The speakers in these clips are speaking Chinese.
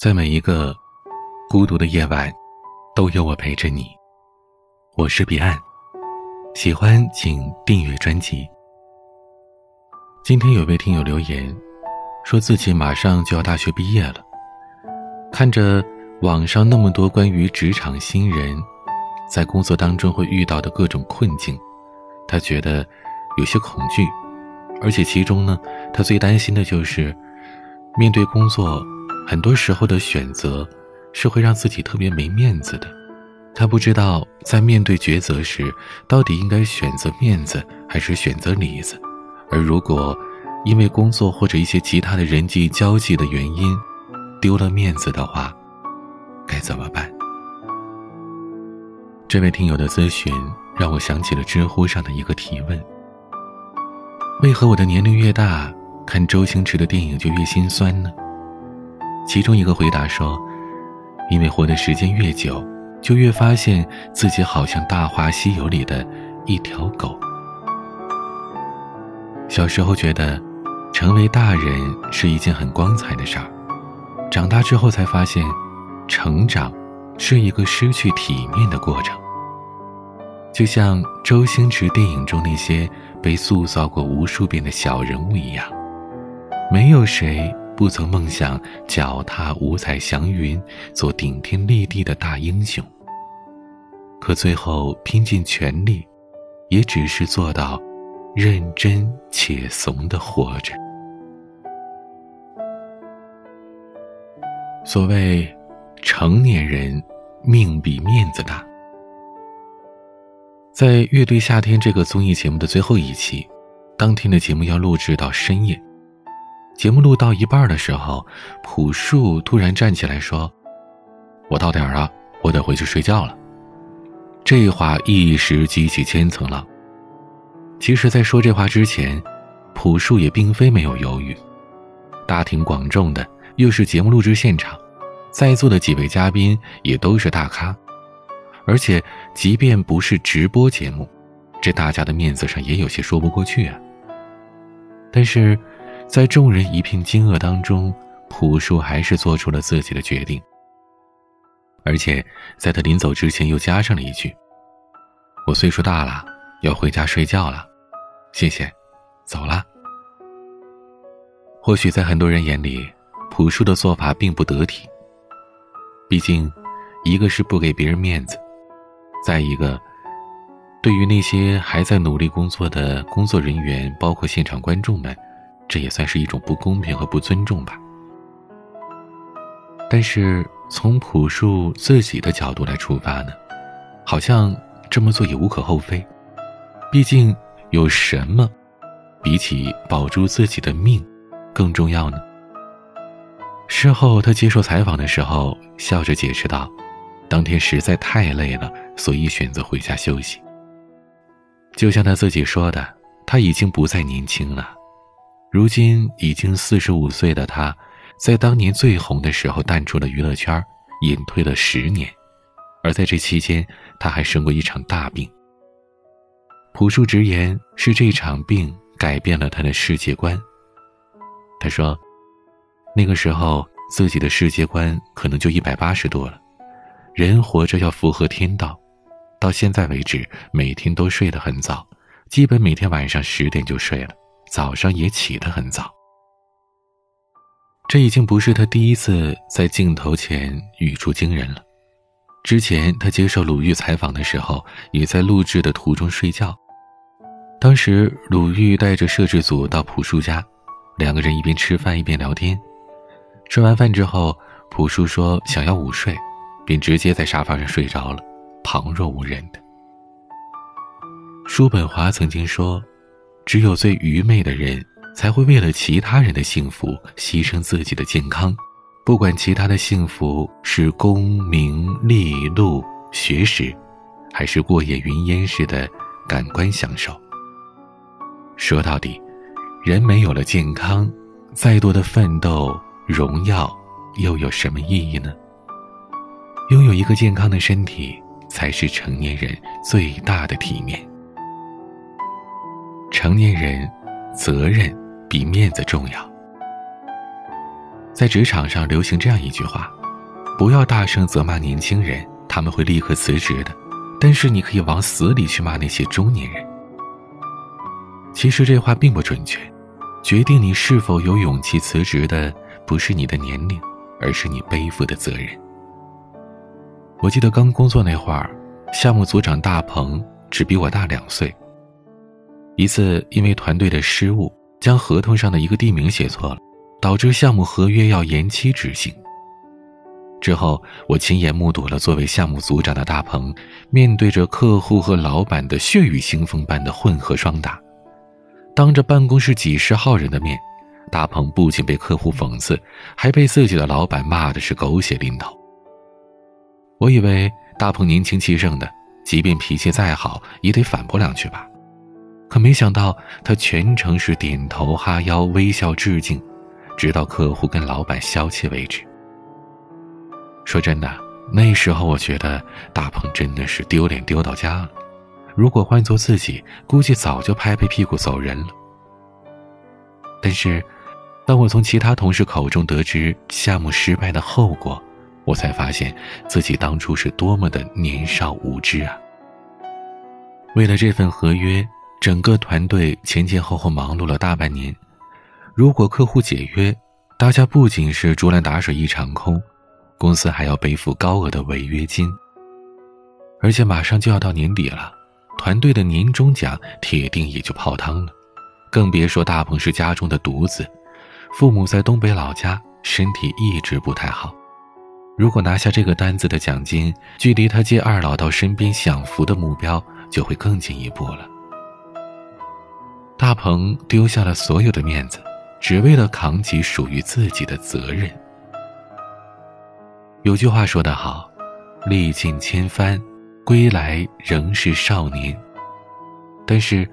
在每一个孤独的夜晚，都有我陪着你。我是彼岸，喜欢请订阅专辑。今天有位听友留言，说自己马上就要大学毕业了，看着网上那么多关于职场新人在工作当中会遇到的各种困境，他觉得有些恐惧，而且其中呢，他最担心的就是面对工作。很多时候的选择，是会让自己特别没面子的。他不知道在面对抉择时，到底应该选择面子还是选择里子。而如果因为工作或者一些其他的人际交际的原因，丢了面子的话，该怎么办？这位听友的咨询让我想起了知乎上的一个提问：为何我的年龄越大，看周星驰的电影就越心酸呢？其中一个回答说：“因为活的时间越久，就越发现自己好像《大话西游》里的一条狗。小时候觉得，成为大人是一件很光彩的事儿，长大之后才发现，成长是一个失去体面的过程。就像周星驰电影中那些被塑造过无数遍的小人物一样，没有谁。”不曾梦想脚踏五彩祥云，做顶天立地的大英雄。可最后拼尽全力，也只是做到认真且怂的活着。所谓成年人命比面子大，在《乐队夏天》这个综艺节目的最后一期，当天的节目要录制到深夜。节目录到一半的时候，朴树突然站起来说：“我到点儿了，我得回去睡觉了。”这话一时激起千层浪。其实，在说这话之前，朴树也并非没有犹豫。大庭广众的，又是节目录制现场，在座的几位嘉宾也都是大咖，而且即便不是直播节目，这大家的面子上也有些说不过去啊。但是。在众人一片惊愕当中，朴树还是做出了自己的决定。而且在他临走之前，又加上了一句：“我岁数大了，要回家睡觉了，谢谢，走了。”或许在很多人眼里，朴树的做法并不得体。毕竟，一个是不给别人面子，再一个，对于那些还在努力工作的工作人员，包括现场观众们。这也算是一种不公平和不尊重吧。但是从朴树自己的角度来出发呢，好像这么做也无可厚非。毕竟有什么比起保住自己的命更重要呢？事后他接受采访的时候，笑着解释道：“当天实在太累了，所以选择回家休息。”就像他自己说的，他已经不再年轻了。如今已经四十五岁的他，在当年最红的时候淡出了娱乐圈，隐退了十年，而在这期间，他还生过一场大病。朴树直言是这场病改变了他的世界观。他说，那个时候自己的世界观可能就一百八十度了，人活着要符合天道，到现在为止每天都睡得很早，基本每天晚上十点就睡了。早上也起得很早。这已经不是他第一次在镜头前语出惊人了。之前他接受鲁豫采访的时候，也在录制的途中睡觉。当时鲁豫带着摄制组到朴树家，两个人一边吃饭一边聊天。吃完饭之后，朴树说想要午睡，便直接在沙发上睡着了，旁若无人的。叔本华曾经说。只有最愚昧的人，才会为了其他人的幸福牺牲自己的健康，不管其他的幸福是功名利禄、学识，还是过眼云烟似的感官享受。说到底，人没有了健康，再多的奋斗、荣耀又有什么意义呢？拥有一个健康的身体，才是成年人最大的体面。成年人，责任比面子重要。在职场上流行这样一句话：不要大声责骂年轻人，他们会立刻辞职的；但是你可以往死里去骂那些中年人。其实这话并不准确，决定你是否有勇气辞职的，不是你的年龄，而是你背负的责任。我记得刚工作那会儿，项目组长大鹏只比我大两岁。一次因为团队的失误，将合同上的一个地名写错了，导致项目合约要延期执行。之后，我亲眼目睹了作为项目组长的大鹏，面对着客户和老板的血雨腥风般的混合双打。当着办公室几十号人的面，大鹏不仅被客户讽刺，还被自己的老板骂的是狗血淋头。我以为大鹏年轻气盛的，即便脾气再好，也得反驳两句吧。可没想到，他全程是点头哈腰、微笑致敬，直到客户跟老板消气为止。说真的，那时候我觉得大鹏真的是丢脸丢到家了。如果换做自己，估计早就拍拍屁股走人了。但是，当我从其他同事口中得知项目失败的后果，我才发现自己当初是多么的年少无知啊！为了这份合约，整个团队前前后后忙碌了大半年。如果客户解约，大家不仅是竹篮打水一场空，公司还要背负高额的违约金。而且马上就要到年底了，团队的年终奖铁定也就泡汤了。更别说大鹏是家中的独子，父母在东北老家，身体一直不太好。如果拿下这个单子的奖金，距离他接二老到身边享福的目标就会更进一步了。大鹏丢下了所有的面子，只为了扛起属于自己的责任。有句话说得好：“历尽千帆，归来仍是少年。”但是，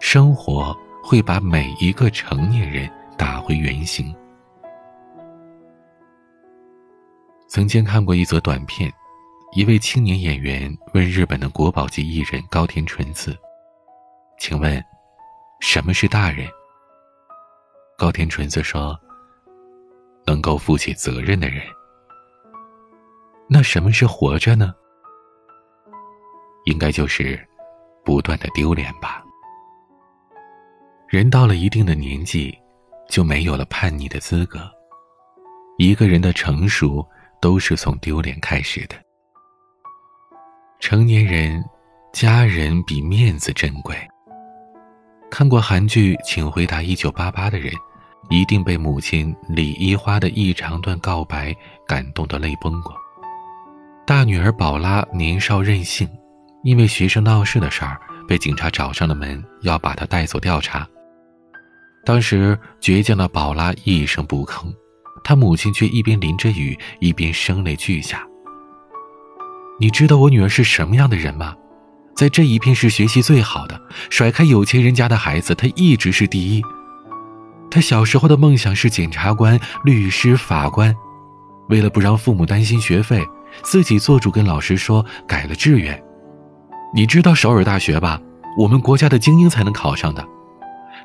生活会把每一个成年人打回原形。曾经看过一则短片，一位青年演员问日本的国宝级艺人高田纯子：“请问，什么是大人？”高田纯子说：“能够负起责任的人。”那什么是活着呢？应该就是不断的丢脸吧。人到了一定的年纪，就没有了叛逆的资格。一个人的成熟。都是从丢脸开始的。成年人，家人比面子珍贵。看过韩剧《请回答一九八八》的人，一定被母亲李一花的一长段告白感动的泪崩过。大女儿宝拉年少任性，因为学生闹事的事儿被警察找上了门，要把她带走调查。当时倔强的宝拉一声不吭。她母亲却一边淋着雨，一边声泪俱下。你知道我女儿是什么样的人吗？在这一片是学习最好的，甩开有钱人家的孩子，他一直是第一。他小时候的梦想是检察官、律师、法官，为了不让父母担心学费，自己做主跟老师说改了志愿。你知道首尔大学吧？我们国家的精英才能考上的。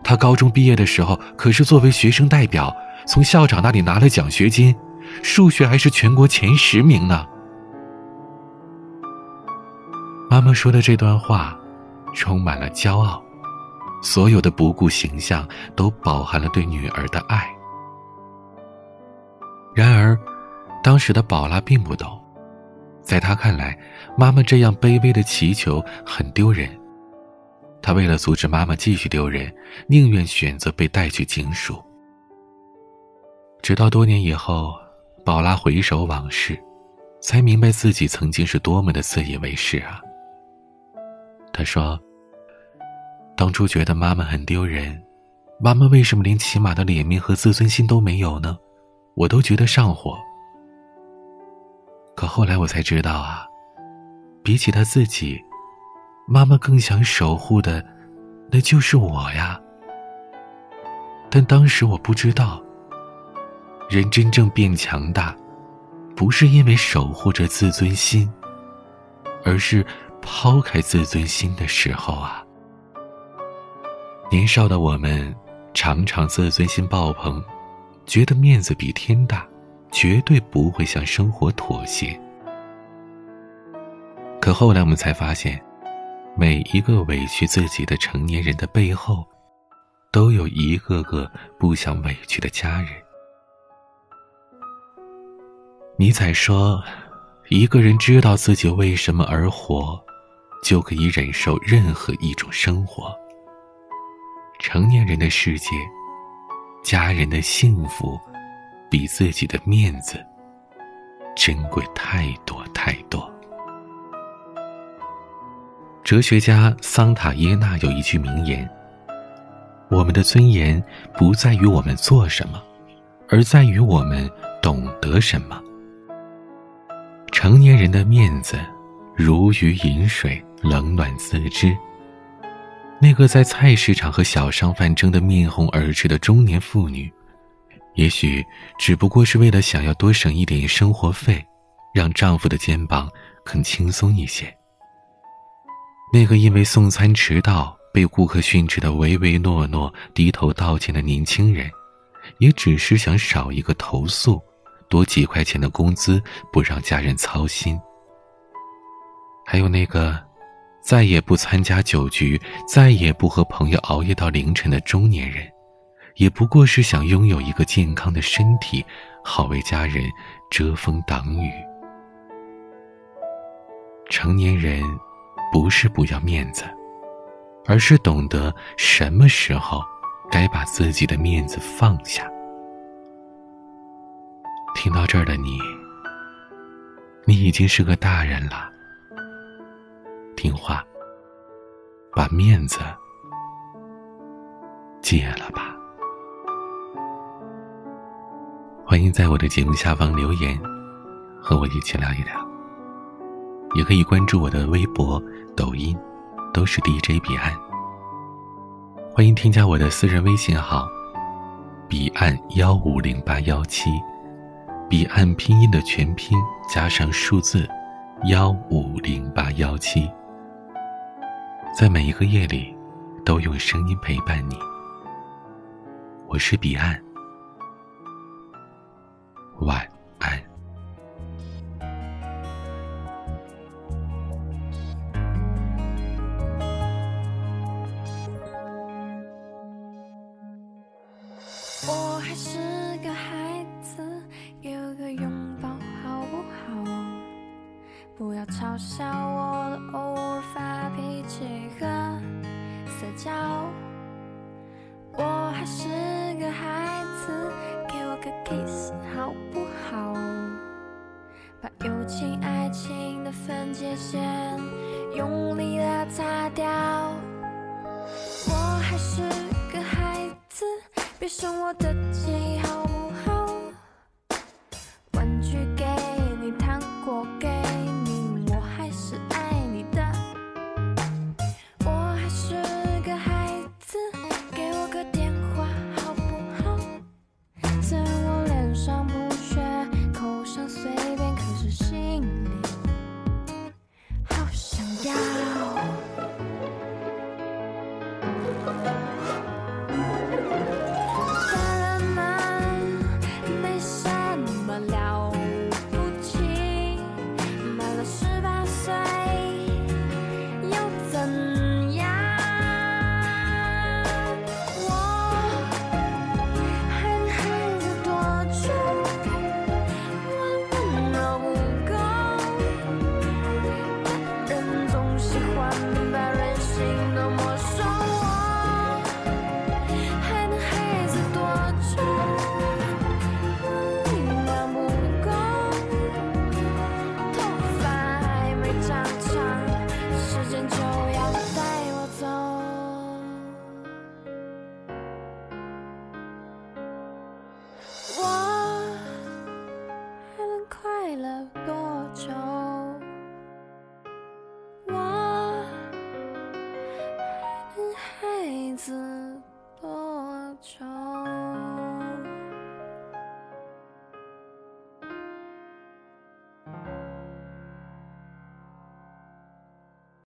他高中毕业的时候，可是作为学生代表。从校长那里拿了奖学金，数学还是全国前十名呢。妈妈说的这段话，充满了骄傲，所有的不顾形象都饱含了对女儿的爱。然而，当时的宝拉并不懂，在她看来，妈妈这样卑微的祈求很丢人。她为了阻止妈妈继续丢人，宁愿选择被带去警署。直到多年以后，宝拉回首往事，才明白自己曾经是多么的自以为是啊。他说：“当初觉得妈妈很丢人，妈妈为什么连起码的脸面和自尊心都没有呢？我都觉得上火。可后来我才知道啊，比起她自己，妈妈更想守护的，那就是我呀。但当时我不知道。”人真正变强大，不是因为守护着自尊心，而是抛开自尊心的时候啊。年少的我们，常常自尊心爆棚，觉得面子比天大，绝对不会向生活妥协。可后来我们才发现，每一个委屈自己的成年人的背后，都有一个个不想委屈的家人。尼采说：“一个人知道自己为什么而活，就可以忍受任何一种生活。”成年人的世界，家人的幸福，比自己的面子珍贵太多太多。哲学家桑塔耶纳有一句名言：“我们的尊严不在于我们做什么，而在于我们懂得什么。”成年人的面子，如鱼饮水，冷暖自知。那个在菜市场和小商贩争得面红耳赤的中年妇女，也许只不过是为了想要多省一点生活费，让丈夫的肩膀更轻松一些。那个因为送餐迟到被顾客训斥的唯唯诺诺、低头道歉的年轻人，也只是想少一个投诉，多几块钱的工资，不让家人操心。还有那个。再也不参加酒局，再也不和朋友熬夜到凌晨的中年人，也不过是想拥有一个健康的身体，好为家人遮风挡雨。成年人不是不要面子，而是懂得什么时候该把自己的面子放下。听到这儿的你，你已经是个大人了。听话，把面子戒了吧。欢迎在我的节目下方留言，和我一起聊一聊。也可以关注我的微博、抖音，都是 DJ 彼岸。欢迎添加我的私人微信号：彼岸幺五零八幺七，彼岸拼音的全拼加上数字幺五零八幺七。在每一个夜里，都用声音陪伴你。我是彼岸，晚安。我还是个孩子，有个拥抱好不好？不要嘲笑我笑。我还是个孩子，给我个 kiss 好不好？把友情爱情的分界线用力的擦掉。我还是个孩子，别生我的气。